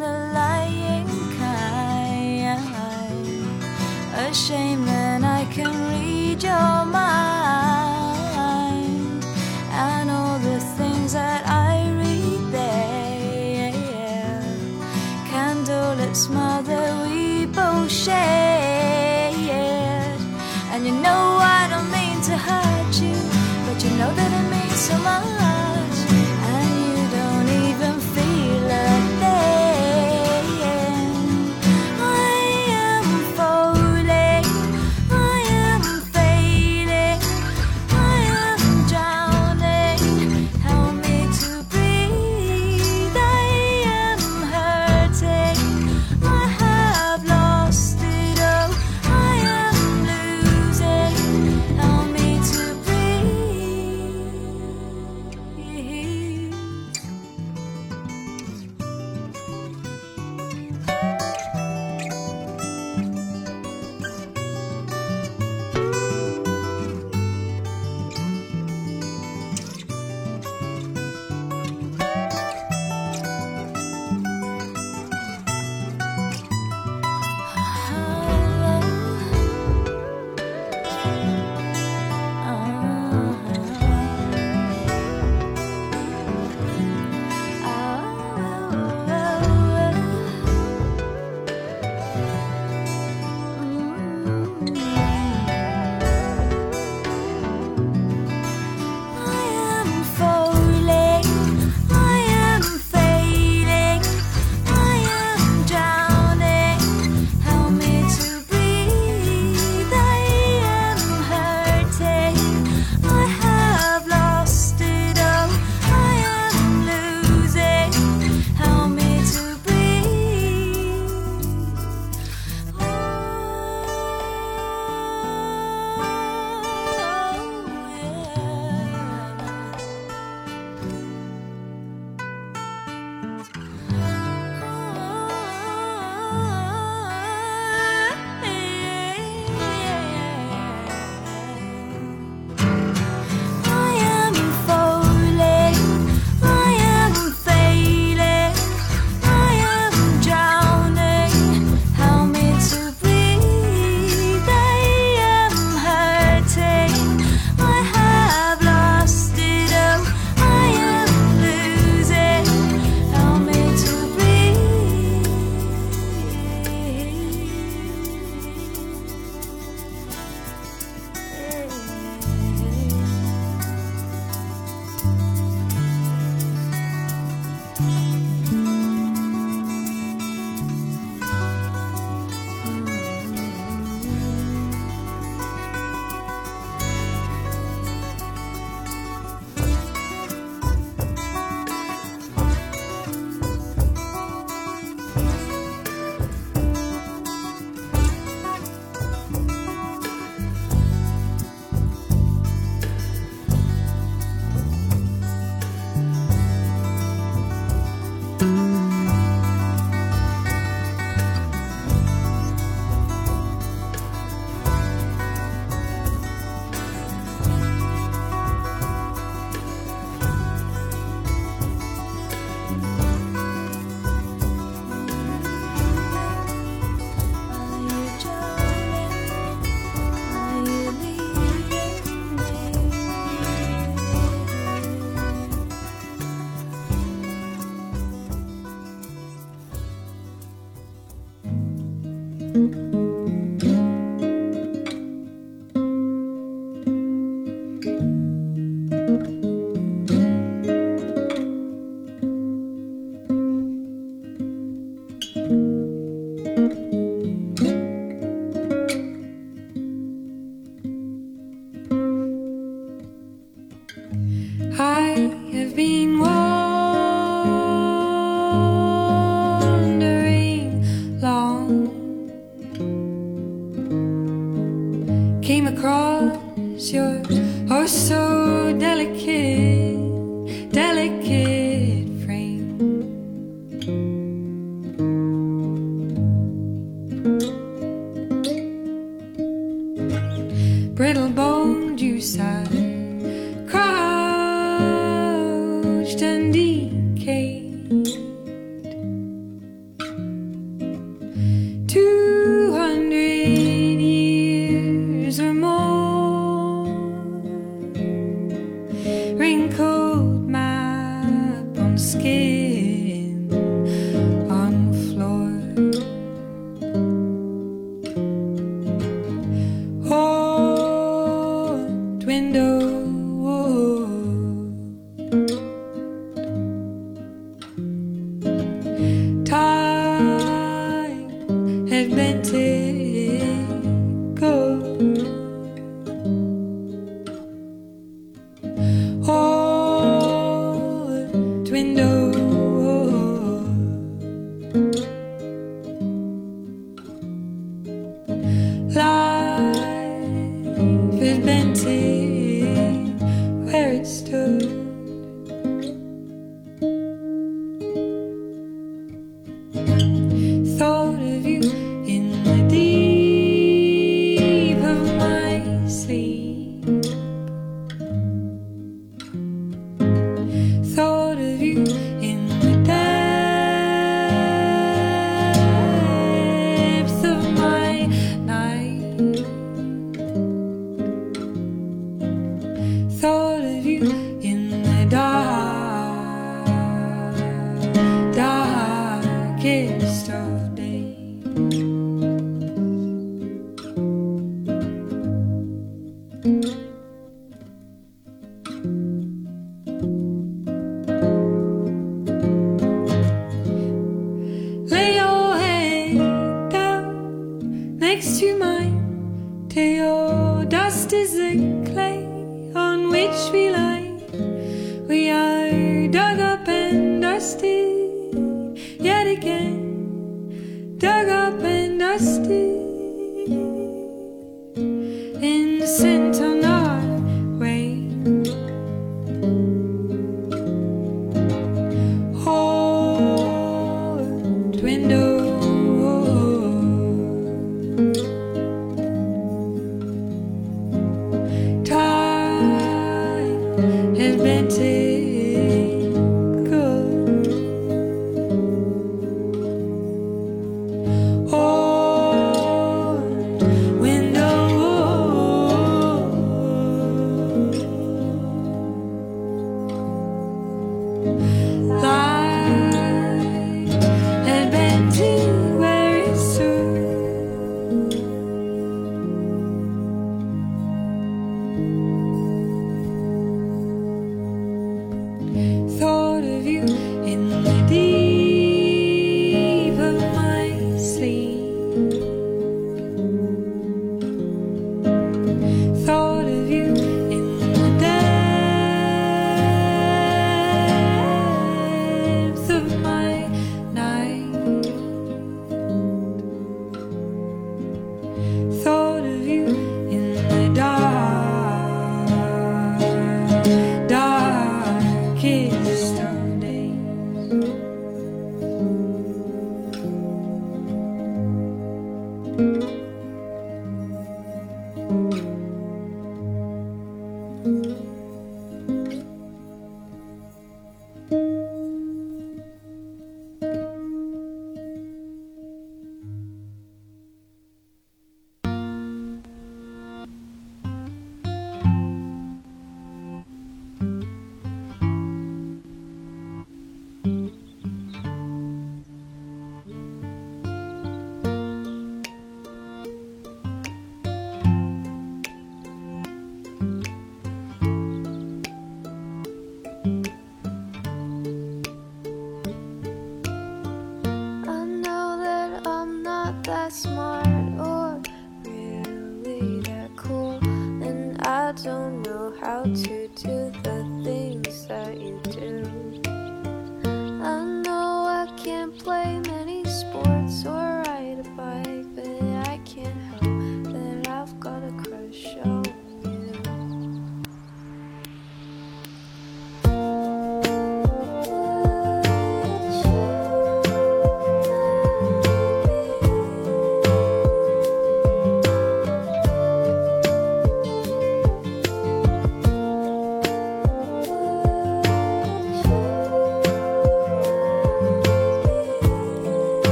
the lying kind. A shame that I can read your window.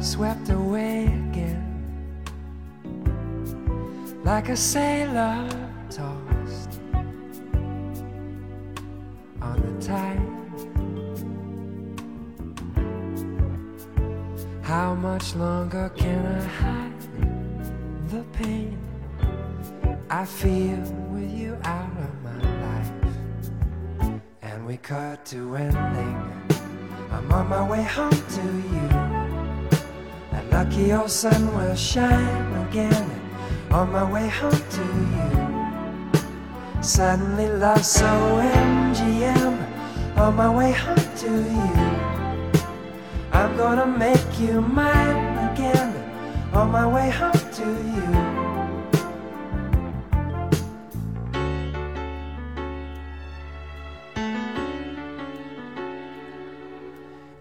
swept away again like a sailor tossed on the tide. How much longer can I hide the pain I feel with you out of my life? And we cut to ending. I'm on my way home to you. Lucky your sun will shine again on my way home to you. Suddenly love so MGM on my way home to you. I'm gonna make you mine again on my way home to you.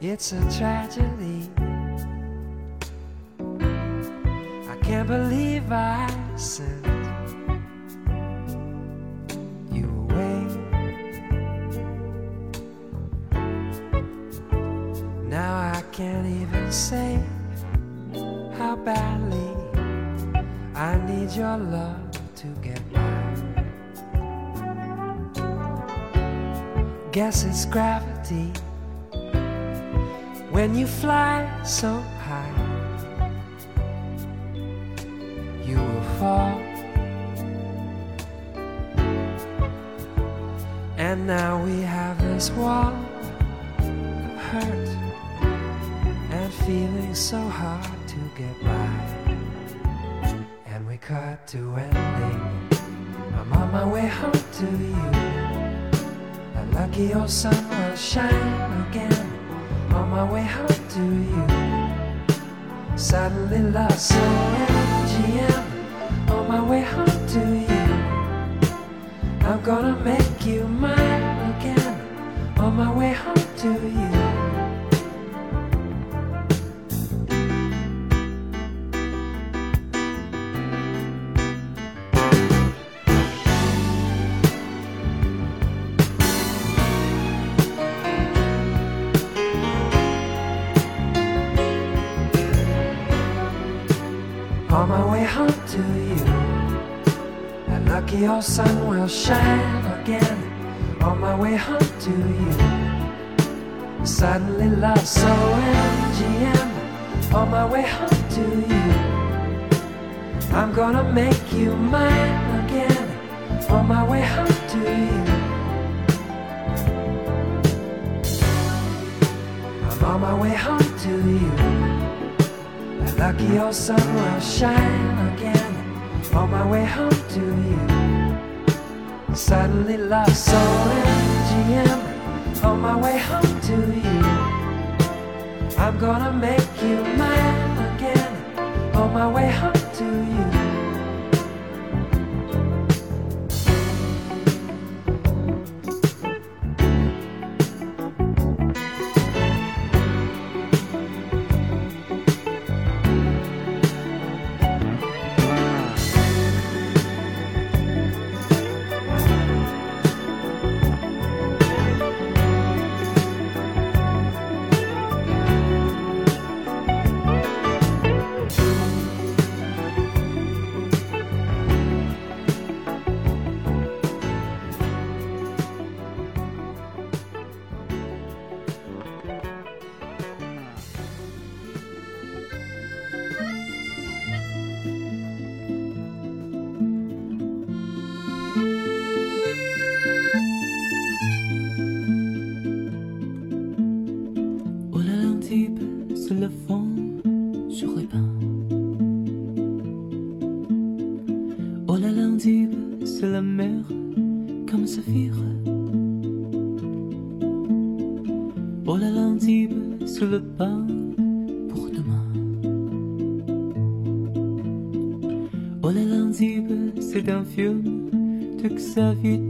It's a tragedy You away. Now I can't even say how badly I need your love to get by. Guess it's gravity when you fly so Cut to ending. I'm on my way home to you. A lucky old sun will shine again on my way home to you. Suddenly lost so MGM on my way home to you. I'm gonna make you mine again on my way home to you. Old sun will shine again on my way home to you. Suddenly love so MGM on my way home to you. I'm gonna make you mine again on my way home to you. I'm on my way home to you. Lucky old sun will shine again on my way home to you. Suddenly lost so MGM on my way home to you. I'm gonna make you mine again on my way home de Xavier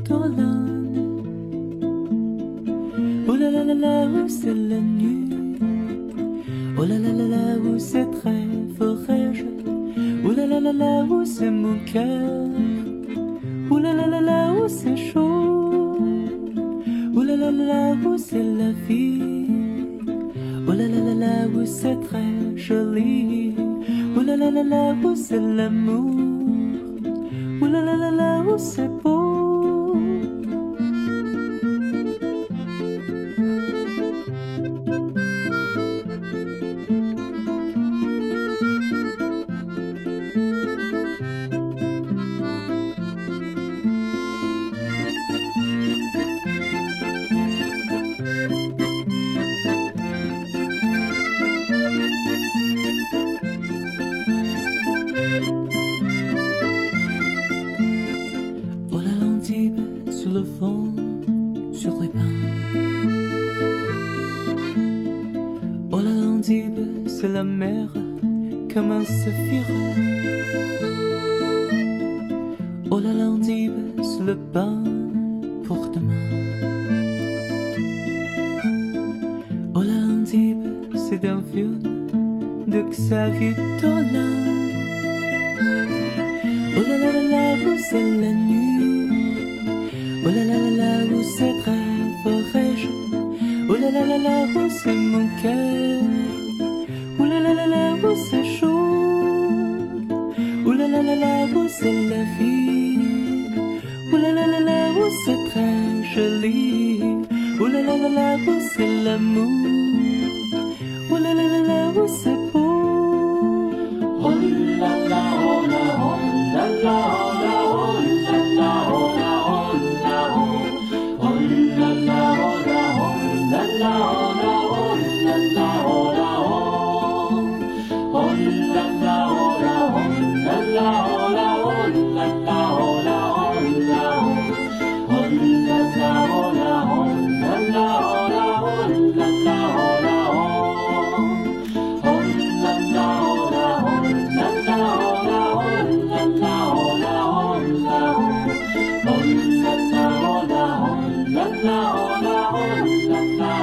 oh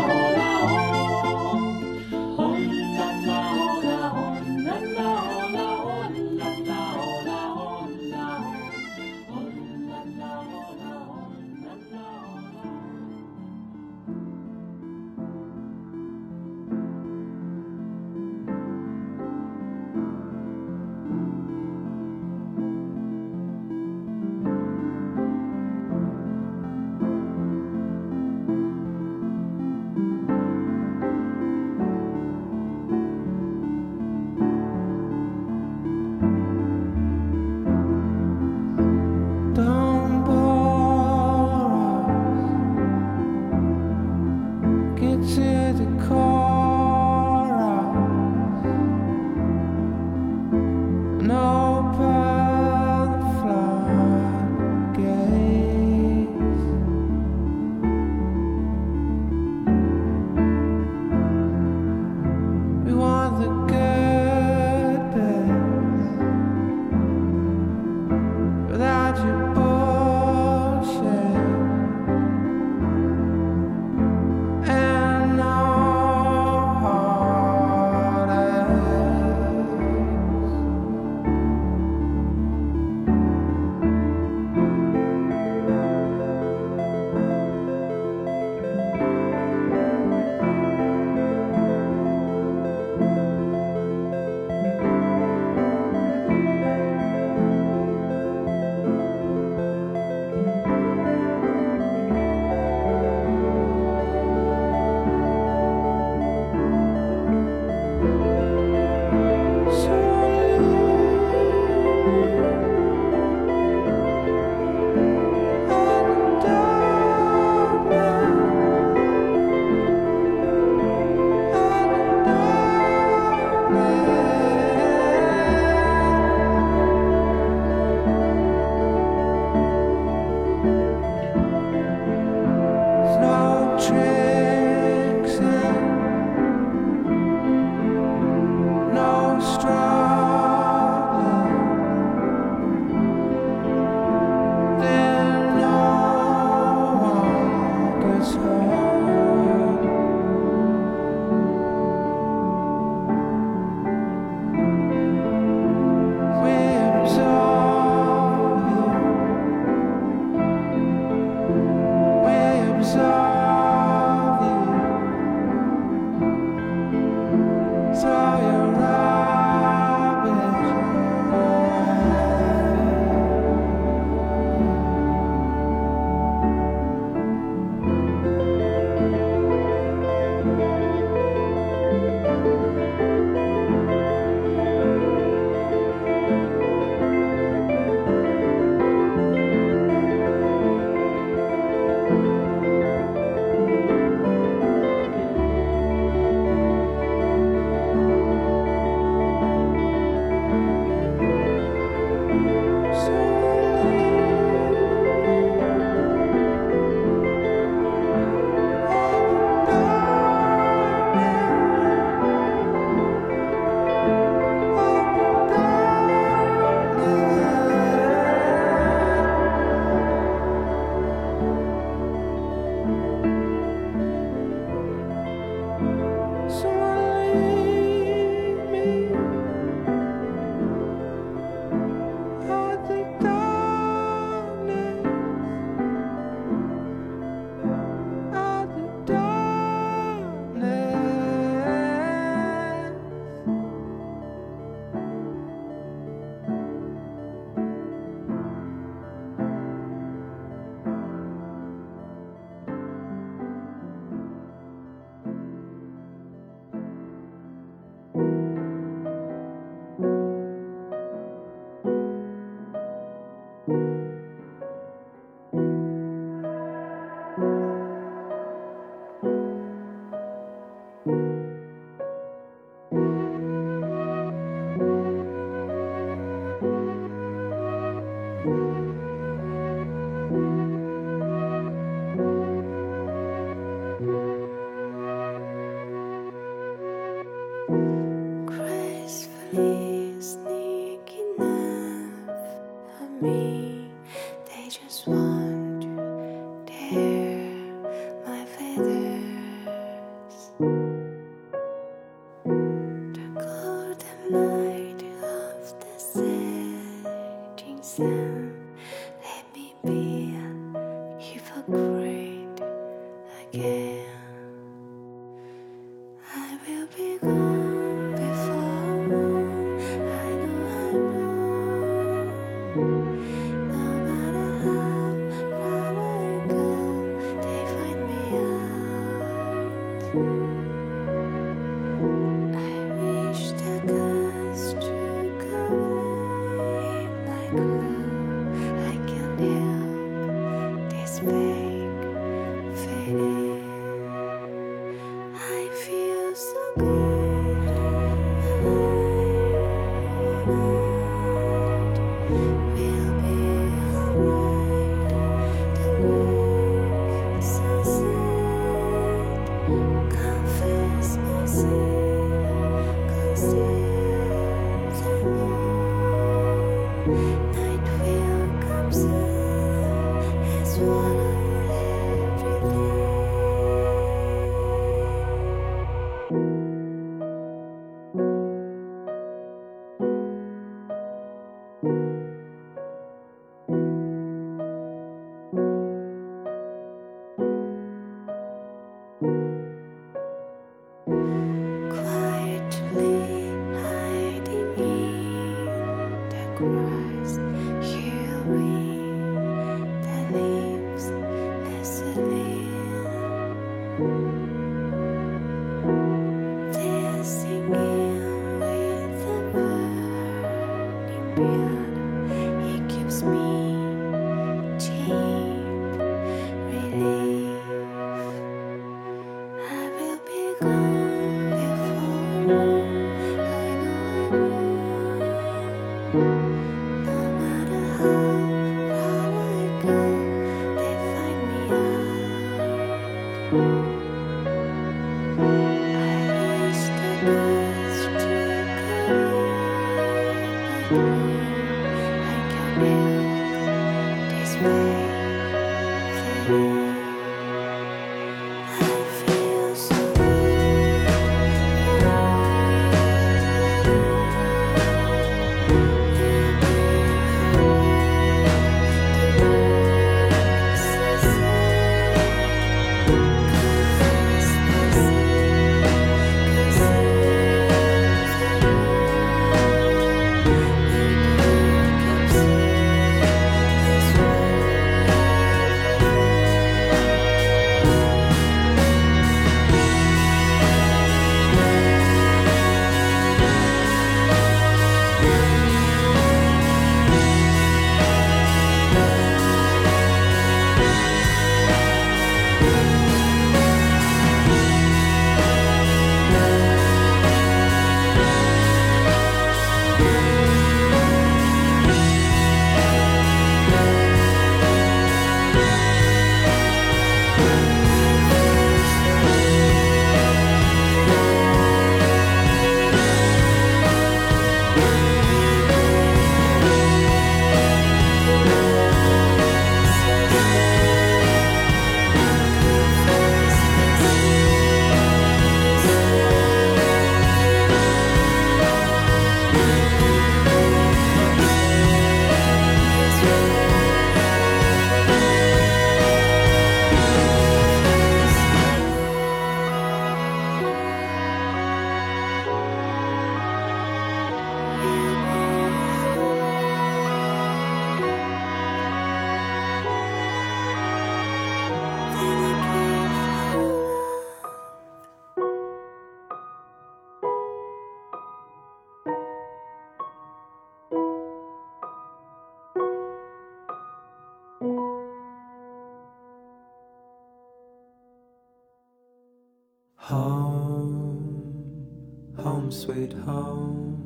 sweet home.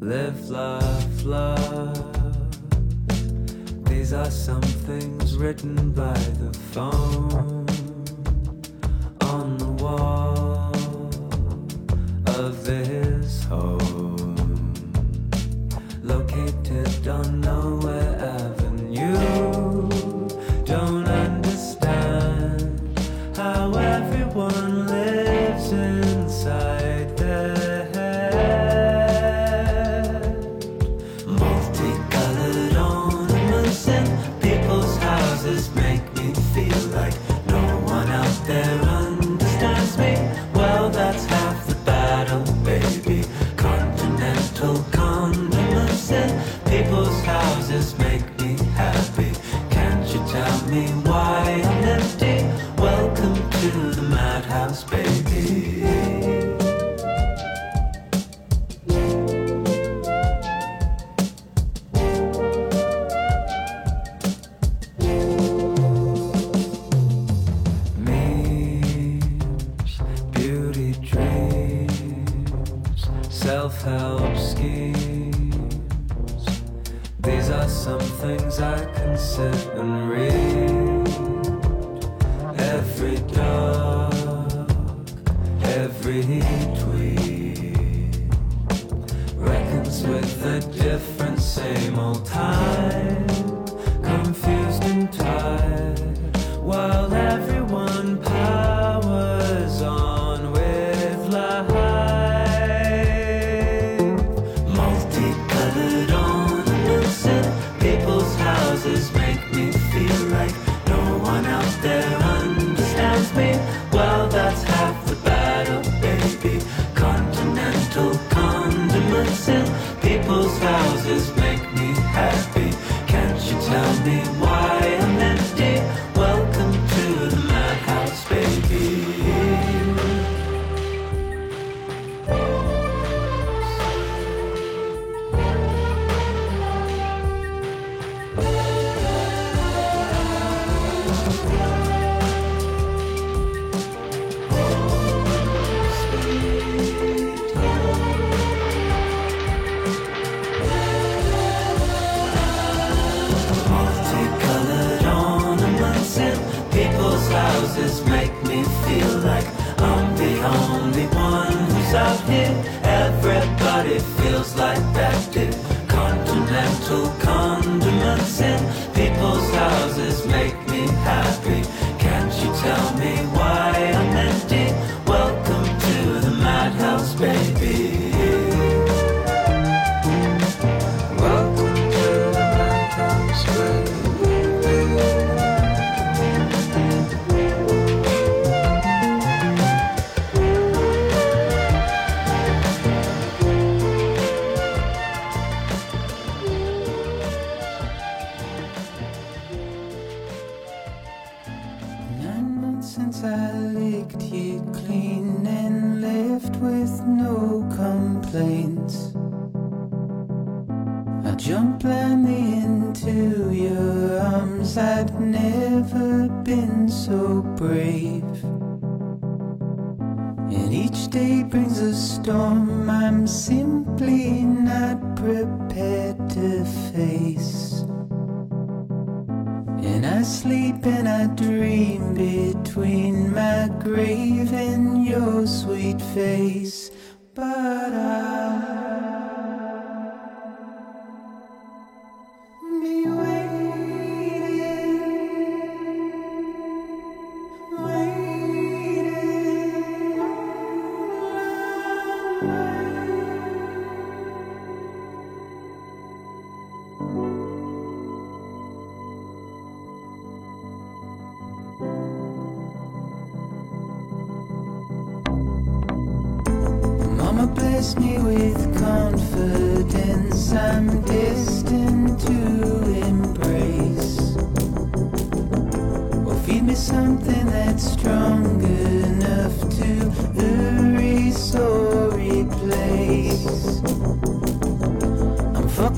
Live, love, love. These are some things written by the phone. self help schemes. These are some things I can sit and read. Every dog, every tweet reckons with the different same old time. houses. tomato condiments in people's houses make me happy. Can't you tell me why I'm empty? Welcome to the madhouse, baby.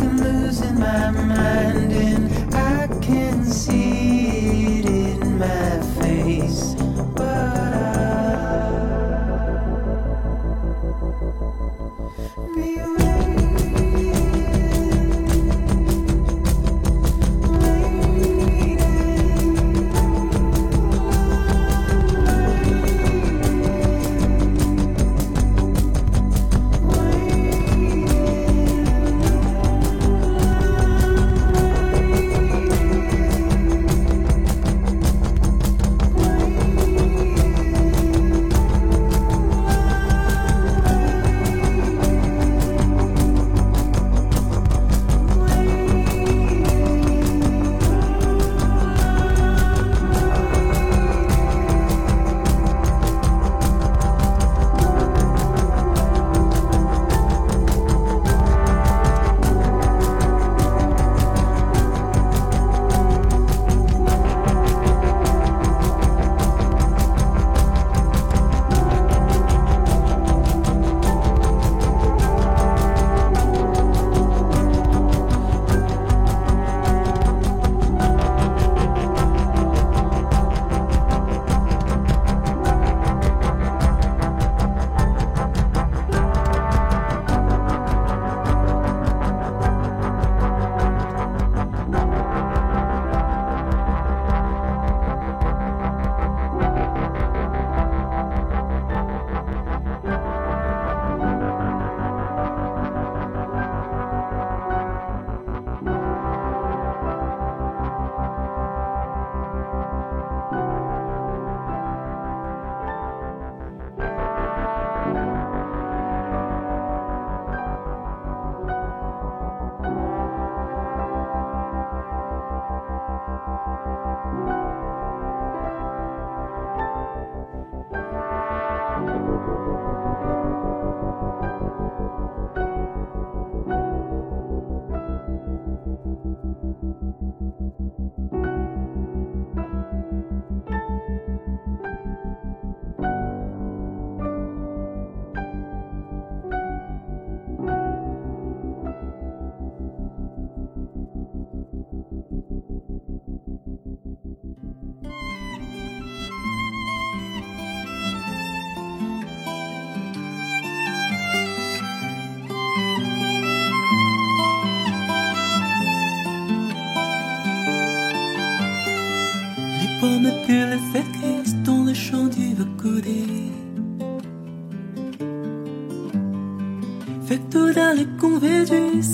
I'm losing my mind.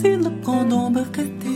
心若不动，不被撼。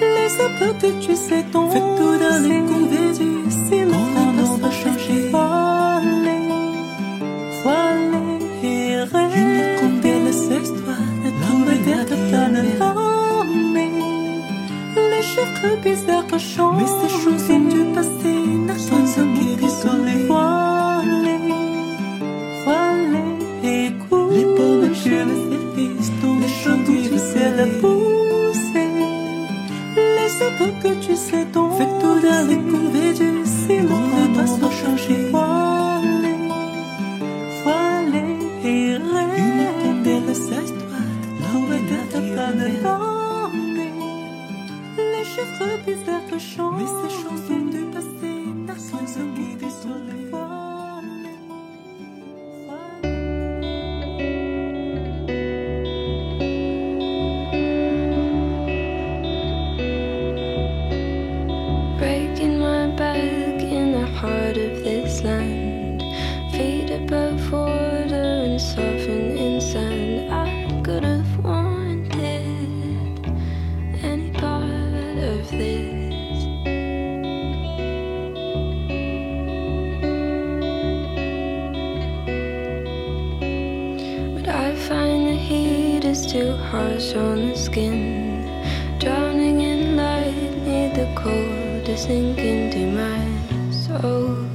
Les sapins que tu sais tomber. sink into my soul.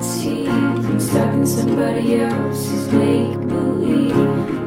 I'm stuck in somebody else's make believe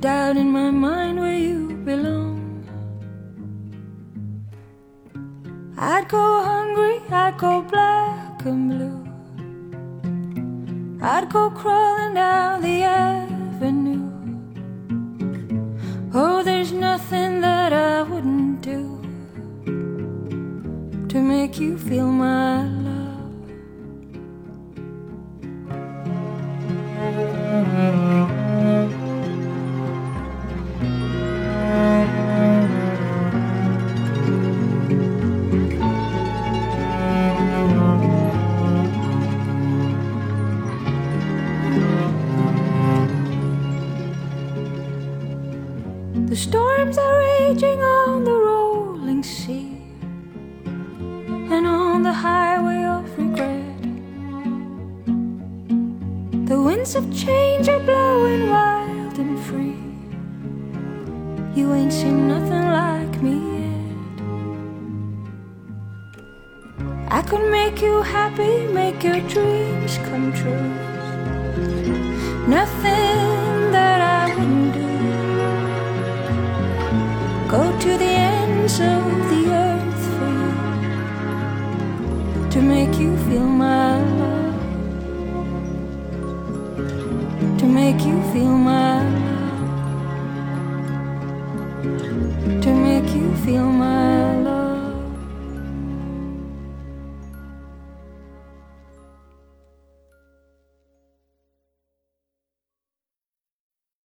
doubt in my mind where you belong. I'd go hungry, I'd go black and blue. I'd go crawling down the avenue. Oh, there's nothing that I wouldn't do to make you feel my